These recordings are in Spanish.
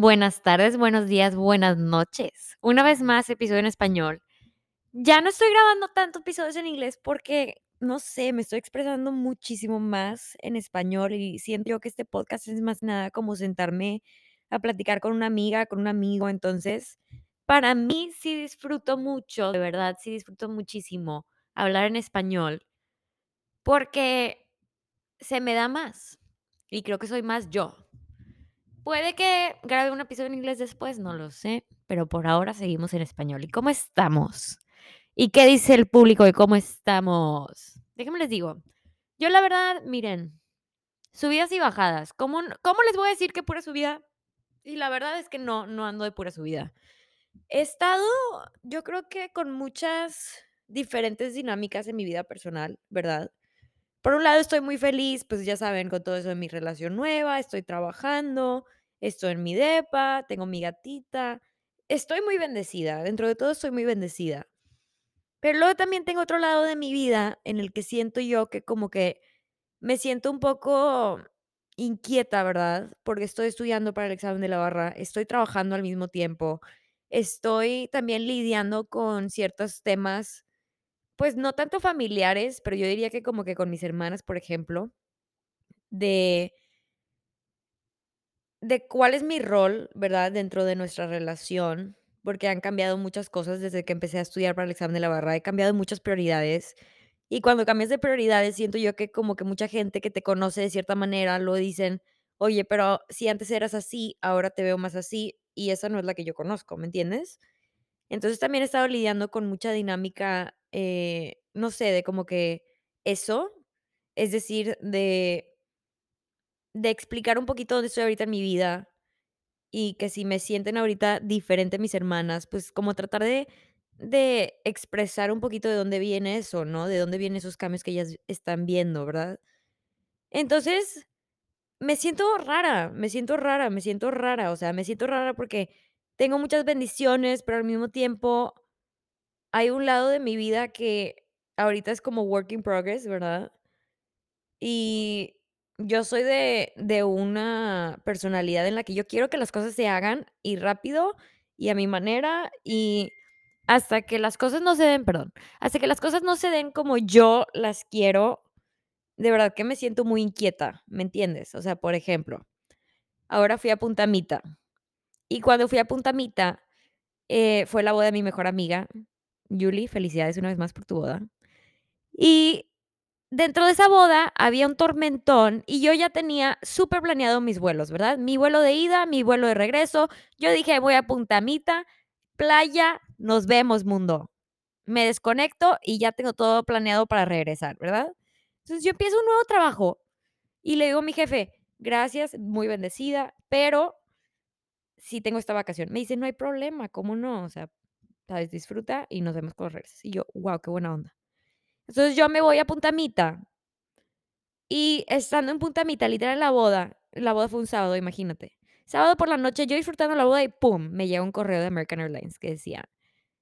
Buenas tardes, buenos días, buenas noches. Una vez más, episodio en español. Ya no estoy grabando tanto episodios en inglés porque, no sé, me estoy expresando muchísimo más en español y siento yo que este podcast es más nada como sentarme a platicar con una amiga, con un amigo. Entonces, para mí sí disfruto mucho, de verdad, sí disfruto muchísimo hablar en español porque se me da más y creo que soy más yo. Puede que grabe un episodio en inglés después, no lo sé, pero por ahora seguimos en español. ¿Y cómo estamos? ¿Y qué dice el público de cómo estamos? Déjenme les digo. Yo la verdad, miren, subidas y bajadas. ¿Cómo, cómo les voy a decir que pura subida? Y la verdad es que no, no ando de pura subida. He estado, yo creo que con muchas diferentes dinámicas en mi vida personal, ¿verdad? Por un lado estoy muy feliz, pues ya saben, con todo eso de mi relación nueva, estoy trabajando, estoy en mi depa, tengo mi gatita, estoy muy bendecida, dentro de todo estoy muy bendecida. Pero luego también tengo otro lado de mi vida en el que siento yo que como que me siento un poco inquieta, ¿verdad? Porque estoy estudiando para el examen de la barra, estoy trabajando al mismo tiempo, estoy también lidiando con ciertos temas pues no tanto familiares, pero yo diría que como que con mis hermanas, por ejemplo, de de cuál es mi rol, ¿verdad?, dentro de nuestra relación, porque han cambiado muchas cosas desde que empecé a estudiar para el examen de la barra, he cambiado muchas prioridades, y cuando cambias de prioridades, siento yo que como que mucha gente que te conoce de cierta manera lo dicen: "Oye, pero si antes eras así, ahora te veo más así", y esa no es la que yo conozco, ¿me entiendes? Entonces, también he estado lidiando con mucha dinámica, eh, no sé, de como que eso, es decir, de de explicar un poquito dónde estoy ahorita en mi vida, y que si me sienten ahorita diferente mis hermanas, pues, como tratar de de expresar un poquito de dónde viene eso, ¿no? De dónde vienen esos cambios que ellas están viendo, ¿verdad? Entonces, me siento rara, me siento rara, me siento rara, o sea, me siento rara porque tengo muchas bendiciones, pero al mismo tiempo hay un lado de mi vida que ahorita es como work in progress, ¿verdad? Y yo soy de de una personalidad en la que yo quiero que las cosas se hagan, y rápido, y a mi manera, y hasta que las cosas no se den perdón, hasta que las cosas no se den como yo las quiero, de verdad que me siento muy inquieta, ¿me entiendes? O sea, por ejemplo, ahora fui a Punta Mita, y cuando fui a Punta Mita, eh, fue la boda de mi mejor amiga, Yuli, felicidades una vez más por tu boda. Y dentro de esa boda había un tormentón, y yo ya tenía superplaneado mis vuelos, ¿verdad? Mi vuelo de ida, mi vuelo de regreso. Yo dije: "Voy a Punta Mita, playa, nos vemos, mundo". Me desconecto y ya tengo todo planeado para regresar, ¿verdad? Entonces, yo empiezo un nuevo trabajo, y le digo a mi jefe: "Gracias, muy bendecida, pero sí tengo esta vacación". Me dice: "No hay problema, ¿cómo no? O sea, ¿sabes? Disfruta y nos vemos cuando regreses". Y yo: "Guau, qué buena onda". Entonces, yo me voy a Punta Mita y estando en Punta Mita, literal en la boda, la boda fue un sábado, imagínate. Sábado por la noche, yo disfrutando la boda y pum, me llega un correo de American Airlines que decía: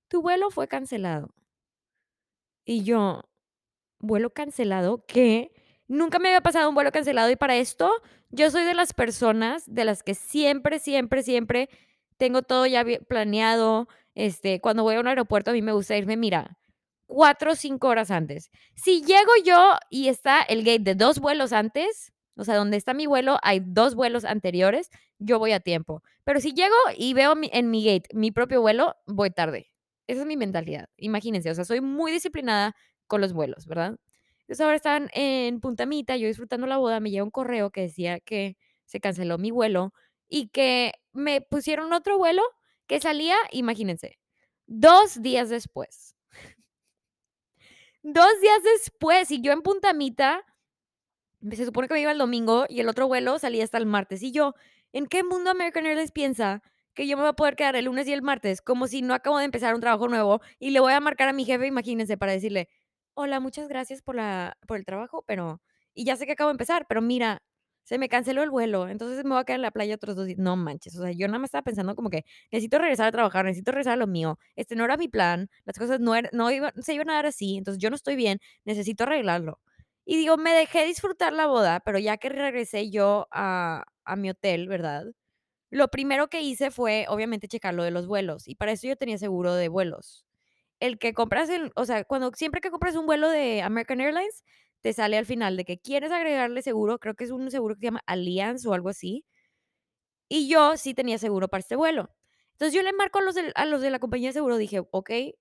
"Tu vuelo fue cancelado". Y yo: "¿Vuelo cancelado? ¿Qué?". Nunca me había pasado un vuelo cancelado, y para esto, yo soy de las personas de las que siempre, siempre, siempre tengo todo ya planeado, este, cuando voy a un aeropuerto, a mí me gusta irme, mira, 4 o 5 horas antes. Si llego yo y está el gate de 2 vuelos antes, o sea, donde está mi vuelo, hay 2 vuelos anteriores, yo voy a tiempo. Pero si llego y veo en mi gate mi propio vuelo, voy tarde. Esa es mi mentalidad. Imagínense, o sea, soy muy disciplinada con los vuelos, ¿verdad? Entonces, ahora estaban en Punta Mita, yo disfrutando la boda, me llega un correo que decía que se canceló mi vuelo y que me pusieron otro vuelo que salía, imagínense, 2 días después. 2 días después, y yo en Punta Mita, se supone que me iba el domingo, y el otro vuelo salía hasta el martes. Y yo, ¿en qué mundo American Airlines piensa que yo me voy a poder quedar el lunes y el martes? Como si no acabo de empezar un trabajo nuevo, y le voy a marcar a mi jefe, imagínense, para decirle: "Hola, muchas gracias por la por el trabajo, pero y ya sé que acabo de empezar, pero mira, se me canceló el vuelo, entonces me voy a quedar en la playa otros 2 días". No manches, o sea, yo nada más estaba pensando como que necesito regresar a trabajar, necesito regresar a lo mío. Este no era mi plan, las cosas no era no se iban a dar así, entonces yo no estoy bien, necesito arreglarlo. Y digo, me dejé disfrutar la boda, pero ya que regresé yo a a mi hotel, ¿verdad? Lo primero que hice fue, obviamente, checar lo de los vuelos, y para eso yo tenía seguro de vuelos. El que compras en o sea, cuando siempre que compras un vuelo de American Airlines, te sale al final de que quieres agregarle seguro, creo que es un seguro que se llama Allianz o algo así. Y yo sí tenía seguro para este vuelo. Entonces, yo le marco a los del a los de la compañía de seguro, dije: "Okey,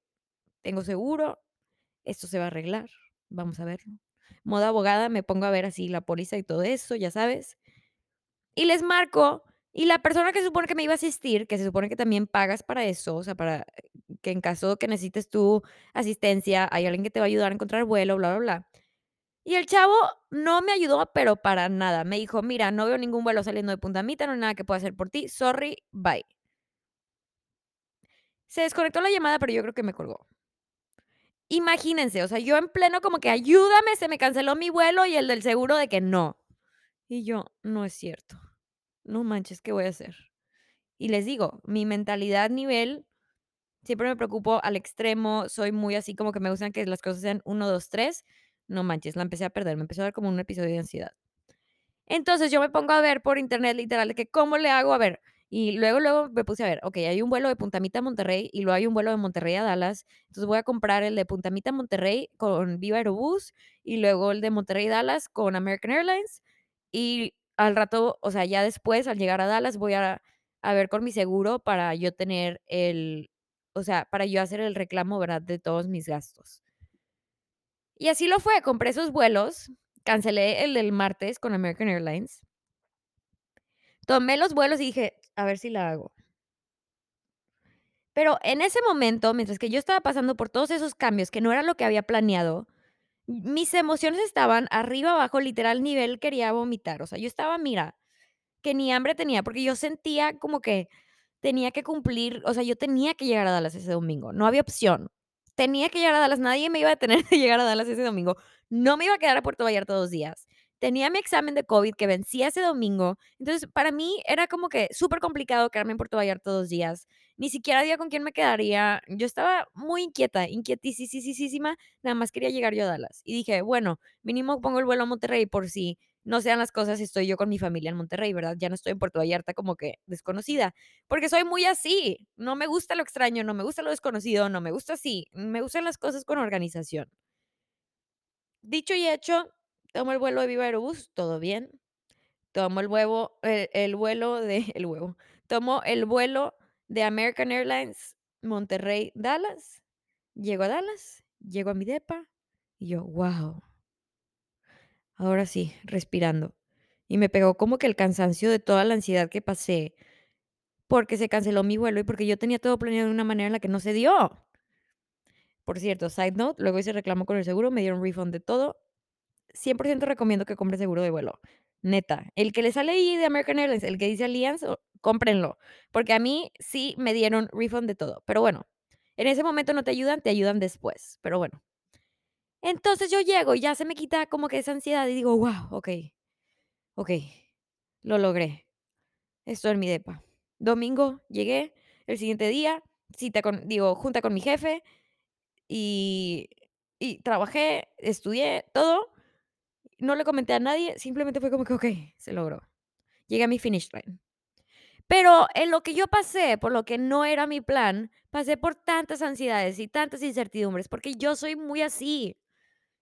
tengo seguro, esto se va a arreglar, vamos a verlo". Modo abogada, me pongo a ver así la póliza y todo eso, ya sabes. Y les marco, y la persona que se supone que me iba a asistir, que se supone que también pagas para eso, o sea, para que en caso que necesites tú asistencia, hay alguien que te va a ayudar a encontrar vuelo, bla, bla, bla. Y el chavo no me ayudó, pero para nada. Me dijo: "Mira, no veo ningún vuelo saliendo de Punta Mita, no hay nada que pueda hacer por ti. Sorry, bye". Se desconectó la llamada, pero yo creo que me colgó. Imagínense, o sea, yo en pleno como que: "Ayúdame, se me canceló mi vuelo", y el del seguro de que: "No". Y yo: "No es cierto. No manches, ¿qué voy a hacer?". Y les digo, mi mentalidad nivel, siempre me preocupo al extremo, soy muy así como que me gustan que las cosas sean uno, 2, 3. No manches, la empecé a perder, me empezó a dar como un episodio de ansiedad. Entonces, yo me pongo a ver por internet, literal, que, ¿cómo le hago? A ver, y luego, luego me puse a ver, okey, hay un vuelo de Punta Mita a Monterrey, y luego hay un vuelo de Monterrey a Dallas. Entonces, voy a comprar el de Punta Mita a Monterrey con Viva Aerobús, y luego el de Monterrey a Dallas con American Airlines. Y al rato, o sea, ya después, al llegar a Dallas, voy a a ver con mi seguro para yo tener el o sea, para yo hacer el reclamo, ¿verdad?, de todos mis gastos. Y así lo fue, compré esos vuelos, cancelé el del martes con American Airlines. Tomé los vuelos y dije: "A ver si la hago". Pero en ese momento, mientras que yo estaba pasando por todos esos cambios, que no era lo que había planeado, mis emociones estaban arriba, abajo, literal, nivel quería vomitar. O sea, yo estaba, mira, que ni hambre tenía, porque yo sentía como que tenía que cumplir, o sea, yo tenía que llegar a Dallas ese domingo, no había opción. Tenía que llegar a Dallas, nadie me iba a detener de llegar a Dallas ese domingo. No me iba a quedar a Puerto Vallarta 2 días. Tenía mi examen de COVID que vencía ese domingo. Entonces, para mí era como que súper complicado quedarme en Puerto Vallarta 2 días. Ni siquiera había con quién me quedaría. Yo estaba muy inquieta, inquietisisisísima, nada más quería llegar yo a Dallas. Y dije: "Bueno, mínimo pongo el vuelo a Monterrey por si no se dan las cosas, estoy yo con mi familia en Monterrey, ¿verdad? Ya no estoy en Puerto Vallarta como que desconocida". Porque soy muy así, no me gusta lo extraño, no me gusta lo desconocido, no me gusta así, me gustan las cosas con organización. Dicho y hecho, tomo el vuelo de Viva Aerobús, todo bien. Tomo el huevo eh, el vuelo de el huevo, tomo el vuelo de American Airlines Monterrey, Dallas. Llego a Dallas, llego a mi depa, y yo: "Guau". Ahora sí, respirando. Y me pegó como que el cansancio de toda la ansiedad que pasé, porque se canceló mi vuelo y porque yo tenía todo planeado de una manera en la que no se dio. Por cierto, side note, luego hice reclamo con el seguro, me dieron refund de todo. 100% recomiendo que compren seguro de vuelo, neta. El que le sale ahí de American Airlines, el que dice Allianz, cómprenlo, porque a mí sí me dieron refund de todo. Pero bueno, en ese momento no te ayudan, te ayudan después, pero bueno. Entonces yo llego y ya se me quita como que esa ansiedad y digo: "Guau, okey, okey, lo logré, estoy en mi depa". Domingo llegué, el siguiente día, cita con digo, junta con mi jefe, y y trabajé, estudié, todo. No le comenté a nadie, simplemente fue como que: "Okey, se logró". Llegué a mi finish line. Pero en lo que yo pasé, por lo que no era mi plan, pasé por tantas ansiedades y tantas incertidumbres, porque yo soy muy así.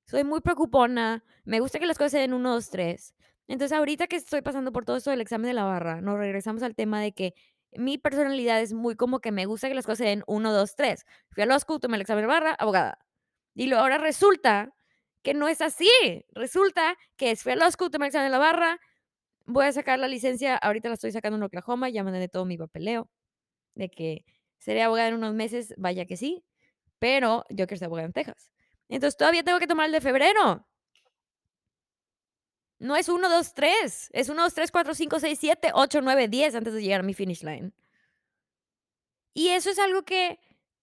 Soy muy preocupona, me gusta que las cosas se den 1, 2, 3. Entonces, ahorita que estoy pasando por todo esto del examen de la barra, nos regresamos al tema de que mi personalidad es muy como que me gusta que las cosas se den 1, 2, 3. Fui a law school, tomé el examen de barra, abogada. Y luego ahora resulta que no es así. Resulta que es fui a law school, tomé el examen de la barra, voy a sacar la licencia, ahorita la estoy sacando en Oklahoma, ya mandé todo mi papeleo, de que seré abogada en unos meses, vaya que sí, pero yo quiero ser abogada en Texas. Entonces, todavía tengo que tomar el de febrero. No es 1, 2, 3, es 1, 2, 3, 4, 5, 6, 7, 8, 9, 10 antes de llegar a mi finish line. Y eso es algo que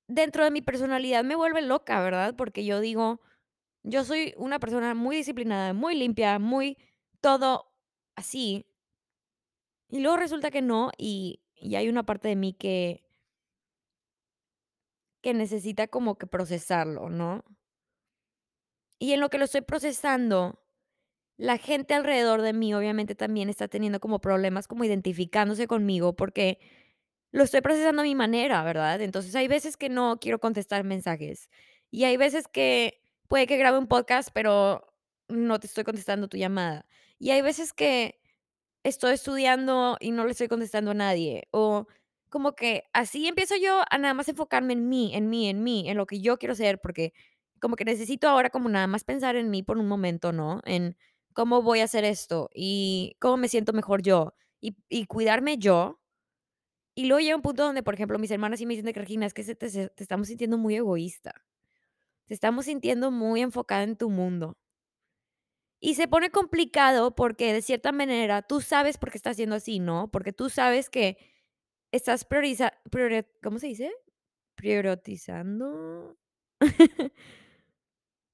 dentro de mi personalidad me vuelve loca, ¿verdad? Porque yo digo, yo soy una persona muy disciplinada, muy limpia, muy todo así. Y luego resulta que no, y y hay una parte de mí que que necesita como que procesarlo, ¿no? Y en lo que lo estoy procesando, la gente alrededor de mí, obviamente, también está teniendo como problemas como identificándose conmigo, porque lo estoy procesando a mi manera, ¿verdad? Entonces, hay veces que no quiero contestar mensajes, y hay veces que puede que grabe un podcast, pero no te estoy contestando tu llamada. Y hay veces que estoy estudiando y no le estoy contestando a nadie, o como que así empiezo yo a nada más enfocarme en mí, en mí, en mí, en lo que yo quiero ser, porque como que necesito ahora como nada más pensar en mí por un momento, ¿no? En cómo voy a hacer esto y cómo me siento mejor yo y, y cuidarme yo. Y luego llega un punto donde, por ejemplo, mis hermanas sí me dicen de que Regina, es que se te, se- te estamos sintiendo muy egoísta, te estamos sintiendo muy enfocada en tu mundo. Y se pone complicado porque de cierta manera tú sabes por qué estás haciendo así, ¿no? Porque tú sabes que estás prioriza priori ¿cómo se dice? Priorizando.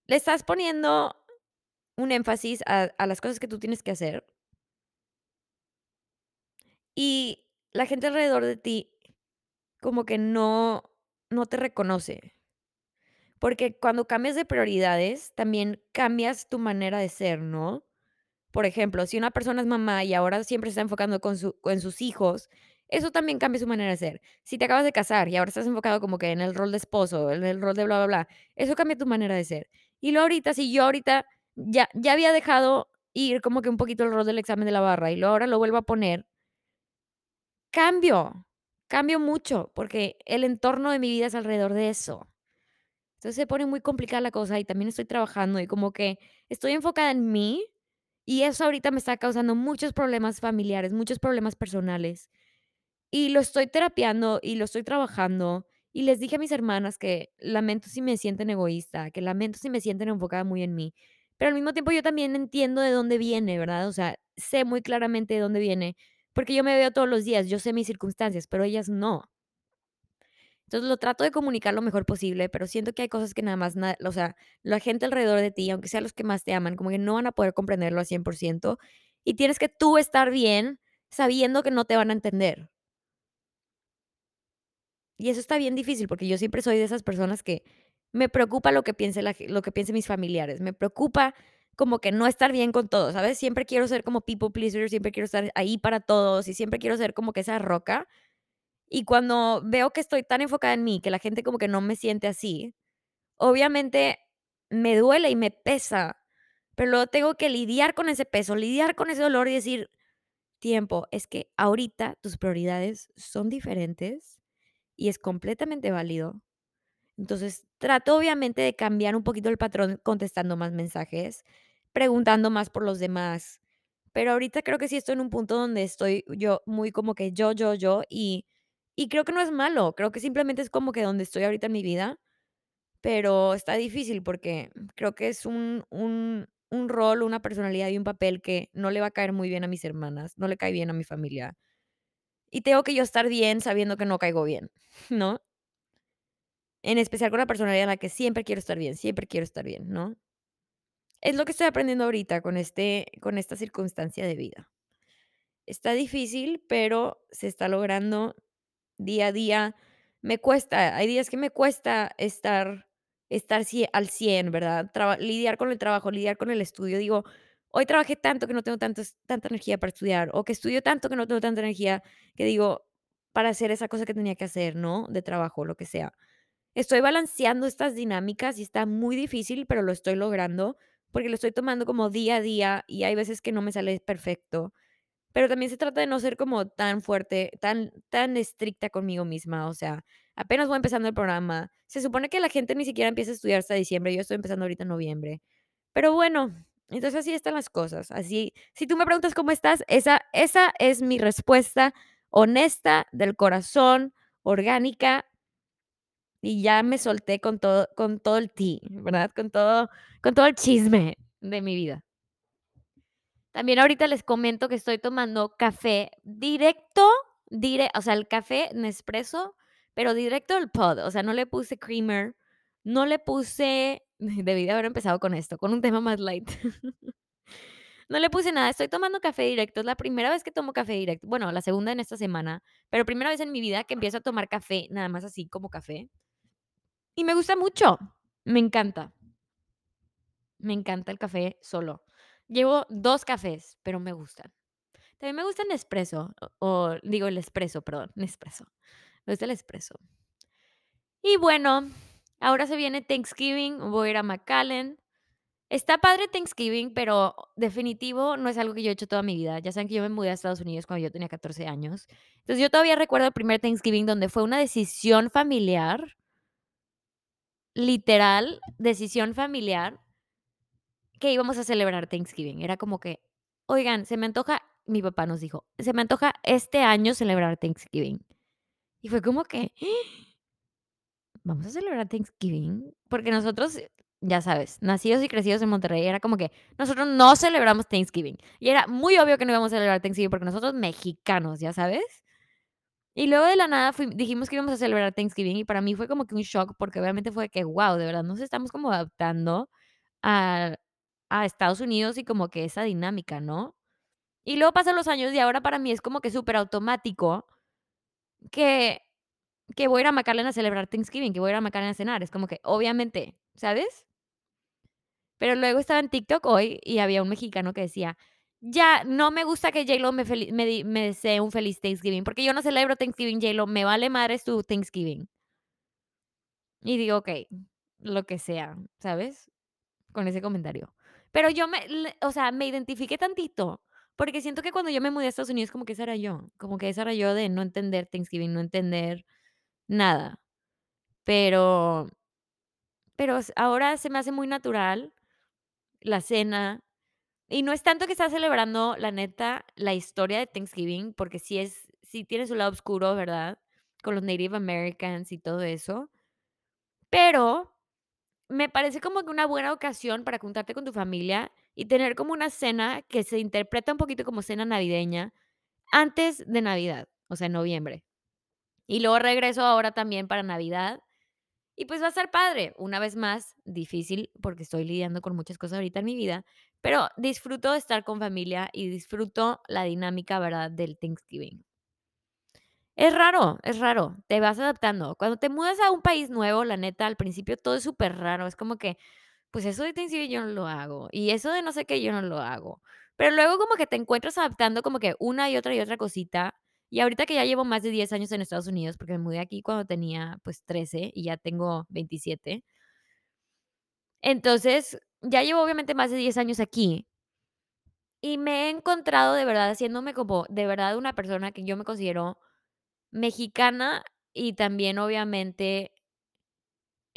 Le estás poniendo un énfasis a las cosas que tú tienes que hacer, y la gente alrededor de ti como que no no te reconoce. Porque cuando cambias de prioridades, también cambias tu manera de ser, ¿no? Por ejemplo, si una persona es mamá y ahora siempre está enfocando con su en sus hijos, eso también cambia su manera de ser. Si te acabas de casar y ahora estás enfocado como que en el rol de esposo, en el rol de bla, bla, bla, eso cambia tu manera de ser. Y luego ahorita, si yo ahorita ya ya había dejado ir como que un poquito el rol del examen de la barra y luego ahora lo vuelvo a poner, cambio, cambio mucho, porque el entorno de mi vida es alrededor de eso. Entonces se pone muy complicada la cosa y también estoy trabajando y como que estoy enfocada en mí y eso ahorita me está causando muchos problemas familiares, muchos problemas personales. Y lo estoy terapiando y lo estoy trabajando. Y les dije a mis hermanas que lamento si me sienten egoísta, que lamento si me sienten enfocada muy en mí. Pero al mismo tiempo yo también entiendo de dónde viene, ¿verdad? O sea, sé muy claramente de dónde viene, porque yo me veo todos los días, yo sé mis circunstancias, pero ellas no. Entonces, lo trato de comunicar lo mejor posible, pero siento que hay cosas que nada más, o sea, la gente alrededor de ti, aunque sean los que más te aman, como que no van a poder comprenderlo al 100%, y tienes que tú estar bien sabiendo que no te van a entender. Y eso está bien difícil, porque yo siempre soy de esas personas que me preocupa lo que piense la lo que piensen mis familiares, me preocupa como que no estar bien con todos, ¿sabes? Siempre quiero ser como people pleaser, siempre quiero estar ahí para todos, y siempre quiero ser como que esa roca, y cuando veo que estoy tan enfocada en mí, que la gente como que no me siente así, Obviamente, me duele y me pesa, pero luego tengo que lidiar con ese peso, lidiar con ese dolor y decir: "Tiempo, es que ahorita tus prioridades son diferentes y es completamente válido". Entonces, trato obviamente de cambiar un poquito el patrón contestando más mensajes, preguntando más por los demás, pero ahorita creo que sí estoy en un punto donde estoy yo muy como que yo, yo, yo, y y creo que no es malo, creo que simplemente es como que donde estoy ahorita en mi vida pero está difícil porque creo que es un un un rol, una personalidad y un papel que no le va a caer muy bien a mis hermanas, no le cae bien a mi familia. Y tengo que yo estar bien sabiendo que no caigo bien, ¿no? En especial con la personalidad en la que siempre quiero estar bien, siempre quiero estar bien, ¿no? Es lo que estoy aprendiendo ahorita con este con esta circunstancia de vida. Está difícil, pero se está logrando día a día. Me cuesta, hay días que me cuesta estar estar al 100, ¿verdad? Lidiar con el trabajo, lidiar con el estudio. Digo, hoy trabajé tanto que no tengo tanta energía para estudiar, o que estudio tanto que no tengo tanta energía, que digo, para hacer esa cosa que tenía que hacer, ¿no? De trabajo, lo que sea. Estoy balanceando estas dinámicas y está muy difícil, pero lo estoy logrando, porque lo estoy tomando como día a día, y hay veces que no me sale perfecto. Pero también se trata de no ser como tan fuerte, tan tan estricta conmigo misma, o sea, apenas voy empezando el programa. Se supone que la gente ni siquiera empieza a estudiar hasta diciembre, yo estoy empezando ahorita en noviembre. Pero bueno, entonces así están las cosas. Así, si tú me preguntas cómo estás, esa esa es mi respuesta honesta, del corazón, orgánica, y ya me solté con todo con todo el tea, ¿verdad? Con todo con todo el chisme de mi vida. También ahorita les comento que estoy tomando café directo, dire o sea, el café Nespresso, pero directo del pod, o sea, no le puse creamer, no le puse debí de haber empezado con esto, con un tema más light. No le puse nada, estoy tomando café directo, es la primera vez que tomo café directo, bueno, la segunda en esta semana, pero primera vez en mi vida que empiezo a tomar café, nada más así como café, y me gusta mucho, me encanta, me encanta el café solo. Llevo 2 cafés, pero me gustan. También me gusta el Nespresso, o o digo el espresso, perdón, Nespresso. Me gusta el espresso. Y bueno, ahora se viene Thanksgiving, voy a ir a McAllen. Está padre Thanksgiving, pero definitivo no es algo que yo he hecho toda mi vida. Ya saben que yo me mudé a Estados Unidos cuando yo tenía 14 años. Entonces, yo todavía recuerdo el primer Thanksgiving donde fue una decisión familiar literal, decisión familiar que íbamos a celebrar Thanksgiving. Era como que: "Oigan, se me antoja", mi papá nos dijo: "Se me antoja este año celebrar Thanksgiving". Y fue como que ¿vamos a celebrar Thanksgiving? Porque nosotros, ya sabes, nacidos y crecidos en Monterrey, era como que nosotros no celebramos Thanksgiving. Y era muy obvio que no íbamos a celebrar Thanksgiving porque nosotros mexicanos, ¿ya sabes? Y luego de la nada fui dijimos que íbamos a celebrar Thanksgiving y para mí fue como que un shock, porque obviamente fue que, guau, de verdad nos estamos como adaptando a a Estados Unidos y como que esa dinámica, ¿no? Y luego pasan los años y ahora para mí es como que superautomático que que voy a ir a McAllen a celebrar Thanksgiving, que voy a ir a McAllen a cenar. Es como que, obviamente, ¿sabes? Pero luego estaba en TikTok hoy y había un mexicano que decía: "Ya, no me gusta que J.Lo me me me desee un feliz Thanksgiving, porque yo no celebro Thanksgiving, J.Lo, me vale madres tu Thanksgiving". Y digo: "Okey, lo que sea", ¿sabes? Con ese comentario. Pero yo me o sea, me identifiqué tantito, porque siento que cuando yo me mudé a Estados Unidos como que esa era yo, como que esa era yo de no entender Thanksgiving, no entender nada. Pero pero ahora se me hace muy natural la cena, y no es tanto que estás celebrando, la neta, la historia de Thanksgiving, porque sí es sí tiene su lado oscuro, ¿verdad? Con los Native Americans y todo eso. Pero me parece como que una buena ocasión para juntarte con tu familia y tener como una cena que se interpreta un poquito como cena navideña antes de Navidad, o sea, en noviembre. Y luego regreso ahora también para Navidad, y pues va a estar padre. Una vez más, difícil, porque estoy lidiando con muchas cosas ahorita en mi vida, pero disfruto estar con familia y disfruto la dinámica, ¿verdad?, del Thanksgiving. Es raro, es raro, te vas adaptando. Cuando te mudas a un país nuevo, la neta, al principio todo es superraro, es como que, pues eso de Thanksgiving yo no lo hago, y eso de no sé qué yo no lo hago. Pero luego como que te encuentras adaptando como que una y otra y otra cosita, y ahorita que ya llevo más de 10 años en Estados Unidos, porque me mudé aquí cuando tenía, pues 13 y ya tengo 27. Entonces, ya llevo obviamente más de 10 años aquí. Y me he encontrado de verdad haciéndome como de verdad una persona que yo me considero mexicana y también obviamente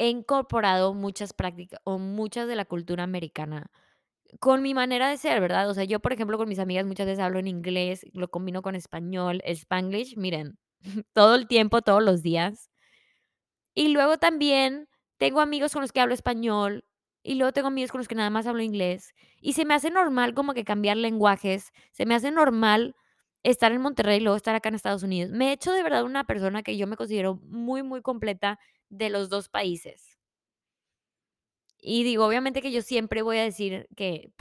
he incorporado muchas prácticas o muchas de la cultura americana con mi manera de ser, ¿verdad? O sea, yo, por ejemplo, con mis amigas muchas veces hablo en inglés, lo combino con español, Spanglish, miren, todo el tiempo, todos los días. Y luego también tengo amigos con los que hablo español, y luego tengo amigos con los que nada más hablo inglés, y se me hace normal como que cambiar lenguajes, se me hace normal estar en Monterrey y luego estar acá en Estados Unidos. Me he hecho de verdad una persona que yo me considero muy, muy completa de los 2 países. Y digo, obviamente que yo siempre voy a decir que,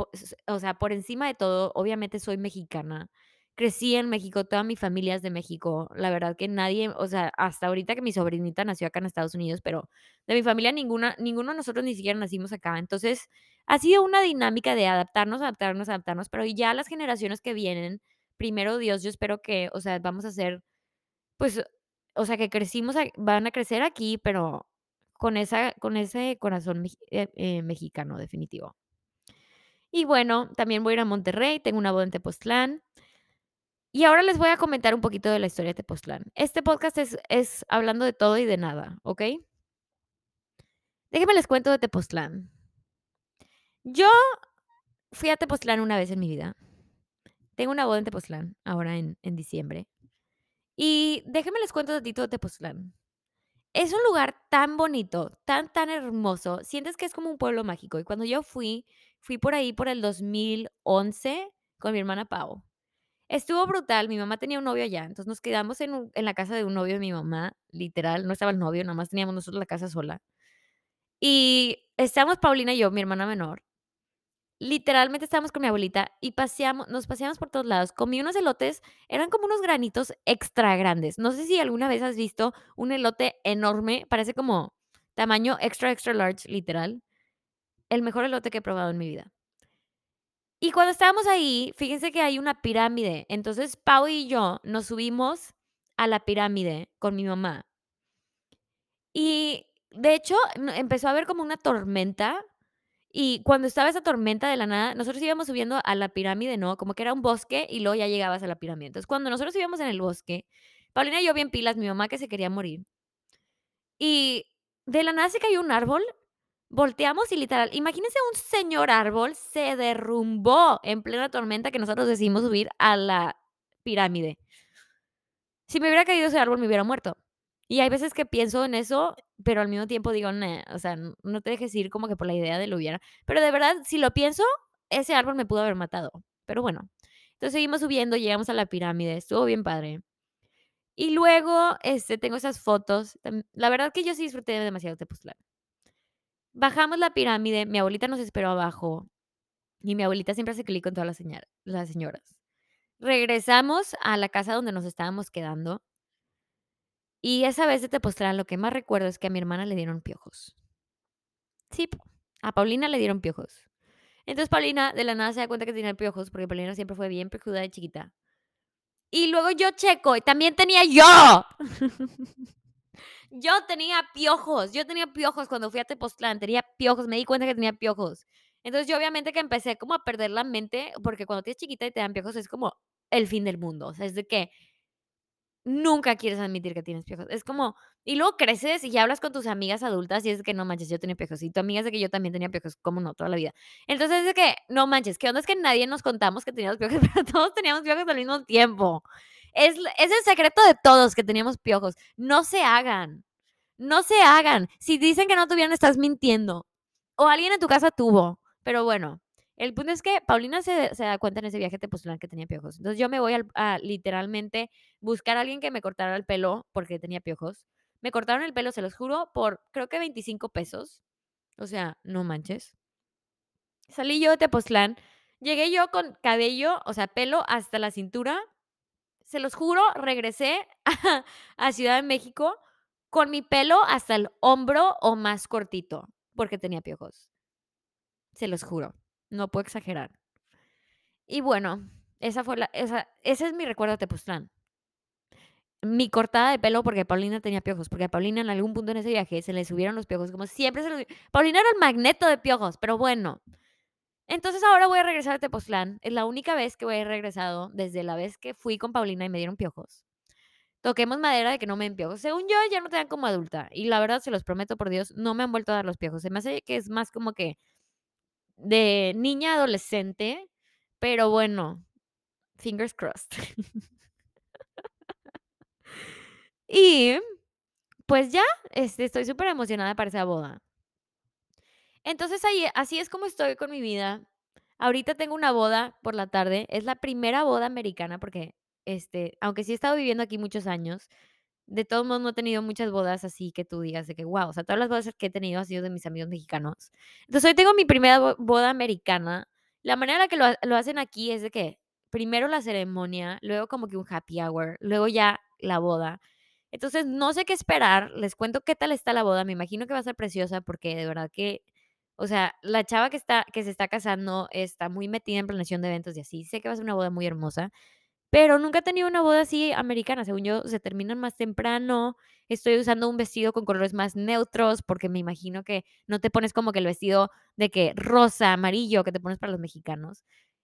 o sea, por encima de todo, obviamente soy mexicana. Crecí en México, toda mi familia es de México. La verdad que nadie, o sea, hasta ahorita que mi sobrinita nació acá en Estados Unidos, pero de mi familia ninguna ninguno de nosotros ni siquiera nacimos acá. Entonces, ha sido una dinámica de adaptarnos, adaptarnos, adaptarnos, pero ya las generaciones que vienen, primero Dios, yo espero que, o sea, vamos a ser, pues, o sea, que crecimos van a crecer aquí, pero con esa con ese corazón eh eh, mexicano, definitivo. Y bueno, también voy a ir a Monterrey, tengo una boda en Tepoztlán. Y ahora les voy a comentar un poquito de la historia de Tepoztlán. Este podcast es es hablando de todo y de nada, ¿okey? Déjenme les cuento de Tepoztlán. Yo fui a Tepoztlán una vez en mi vida. Tengo una boda en Tepoztlán, ahora en en diciembre. Y déjenme les cuento tantito de Tepoztlán. Es un lugar tan bonito, tan, tan hermoso, sientes que es como un pueblo mágico. Y cuando yo fui, fui por ahí por el 2011 con mi hermana Pau. Estuvo brutal, mi mamá tenía un novio allá, entonces nos quedamos en en la casa de un novio de mi mamá, literal, no estaba el novio, nada más teníamos nosotros la casa sola. Y estábamos Paulina y yo, mi hermana menor. Literalmente estábamos con mi abuelita y paseamos nos paseamos por todos lados. Comí unos elotes, eran como unos granitos extra grandes. No sé si alguna vez has visto un elote enorme, parece como tamaño extra, extra large, literal. El mejor elote que he probado en mi vida. Y cuando estábamos ahí, fíjense que hay una pirámide. Entonces, Pau y yo nos subimos a la pirámide con mi mamá. Y, de hecho, empezó a haber como una tormenta, y cuando estaba esa tormenta de la nada, nosotros íbamos subiendo a la pirámide, ¿no? Como que era un bosque y luego ya llegabas a la pirámide. Entonces, cuando nosotros íbamos en el bosque, Paulina y yo bien pilas, mi mamá que se quería morir. Y de la nada se cayó un árbol, volteamos y literal, imagínense un señor árbol se derrumbó en plena tormenta que nosotros decidimos subir a la pirámide. Si me hubiera caído ese árbol, me hubiera muerto. Y hay veces que pienso en eso, pero al mismo tiempo digo: "Ne", o sea, no te dejes ir como que por la idea de lo hubiera. Pero de verdad, si lo pienso, ese árbol me pudo haber matado. Pero bueno, entonces seguimos subiendo, llegamos a la pirámide, estuvo bien padre. Y luego, este, tengo esas fotos, la verdad que yo sí disfruté demasiado Tepoztlán. Bajamos la pirámide, mi abuelita nos esperó abajo, y mi abuelita siempre hace clic con todas las las señoras. Regresamos a la casa donde nos estábamos quedando. Y esa vez de Tepoztlán, lo que más recuerdo es que a mi hermana le dieron piojos. Sip, a Paulina le dieron piojos. Entonces, Paulina de la nada se da cuenta que tenía piojos, porque Paulina siempre fue bien pijuda de chiquita. Y luego yo checo, y también tenía yo. Yo tenía piojos, yo tenía piojos cuando fui a Tepoztlán, tenía piojos, me di cuenta que tenía piojos. Entonces, yo obviamente que empecé como a perder la mente, porque cuando tienes chiquita y te dan piojos es como el fin del mundo, o sea, es de que nunca quieres admitir que tienes piojos. Es como y luego creces y ya hablas con tus amigas adultas y es que: "No manches, yo tenía piojos", y tu amiga es de que: "Yo también tenía piojos", ¿cómo no? Toda la vida. Entonces, es que: "No manches, ¿qué onda?, es que nadie nos contamos que teníamos piojos, pero todos teníamos piojos al mismo tiempo". Es es el secreto de todos que teníamos piojos. No se hagan, no se hagan. Si dicen que no tuvieron, estás mintiendo, o alguien en tu casa tuvo. Pero bueno, el punto es que Paulina se da cuenta en ese viaje a Tepoztlán que tenía piojos. Entonces, yo me voy a literalmente buscar a alguien que me cortara el pelo, porque tenía piojos. Me cortaron el pelo, se los juro, por creo que 25 pesos. O sea, no manches. Salí yo de Tepoztlán, llegué yo con cabello, o sea, pelo hasta la cintura. Se los juro, regresé a Ciudad de México con mi pelo hasta el hombro o más cortito, porque tenía piojos. Se los juro, no puedo exagerar. Y bueno, esa fue la esa ese es mi recuerdo de Tepoztlán. Mi cortada de pelo, porque Paulina tenía piojos, porque a Paulina en algún punto en ese viaje se le subieron los piojos, como siempre se le Paulina era el magneto de piojos, pero bueno. Entonces, ahora voy a regresar a Tepoztlán. Es la única vez que voy he regresado desde la vez que fui con Paulina y me dieron piojos. Toquemos madera de que no me den piojos. Según yo, ya no te dan como adulta, y la verdad, se los prometo por Dios, no me han vuelto a dar los piojos. Se me hace que es más como que de niña adolescente, pero bueno, fingers crossed. Y, pues ya, este, estoy superemocionada para esa boda. Entonces, ahí así es como estoy con mi vida. Ahorita tengo una boda por la tarde, es la primera boda americana porque, este, aunque sí he estado viviendo aquí muchos años, de todos modos no he tenido muchas bodas así que tú digas de que, guau, o sea, todas las bodas que he tenido ha sido de mis amigos mexicanos. Entonces, hoy tengo mi primera bo boda americana. La manera en la que lo lo hacen aquí es de que primero la ceremonia, luego como que un happy hour, luego ya la boda. Entonces, no sé qué esperar, les cuento qué tal está la boda, me imagino que va a ser preciosa porque de verdad que, o sea, la chava que está que se está casando está muy metida en planeación de eventos y así. Sé que va a ser una boda muy hermosa, pero nunca he tenido una boda así americana. Según yo, se terminan más temprano. Estoy usando un vestido con colores más neutros, porque me imagino que no te pones como que el vestido de que rosa, amarillo que te pones para los mexicanos.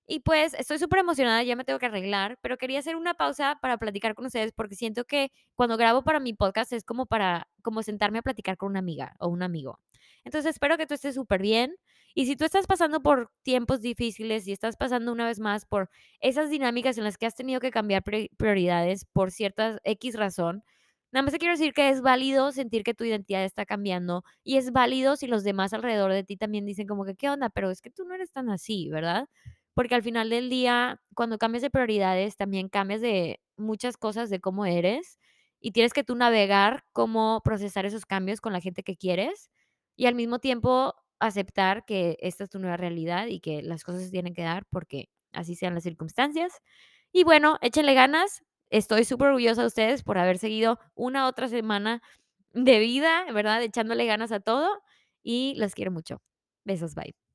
Y pues, estoy superemocionada, ya me tengo que arreglar, pero quería hacer una pausa para platicar con ustedes, porque siento que cuando grabo para mi podcast es como para como sentarme a platicar con una amiga o un amigo. Entonces, espero que tú estés superbién. Y si tú estás pasando por tiempos difíciles y estás pasando una vez más por esas dinámicas en las que has tenido que cambiar pri prioridades por ciertas equis razón, nada más te quiero decir que es válido sentir que tu identidad está cambiando, y es válido si los demás alrededor de ti también dicen como que: "¿Qué onda? Pero es que tú no eres tan así", ¿verdad? Porque al final del día, cuando cambias de prioridades, también cambias de muchas cosas de cómo eres, y tienes que tú navegar cómo procesar esos cambios con la gente que quieres, y al mismo tiempo aceptar que esta es tu nueva realidad y que las cosas se tienen que dar porque así sean las circunstancias. Y bueno, échenle ganas. Estoy superorgullosa de ustedes por haber seguido una otra semana de vida, ¿verdad? Echándole ganas a todo, y los quiero mucho. Besos, bye.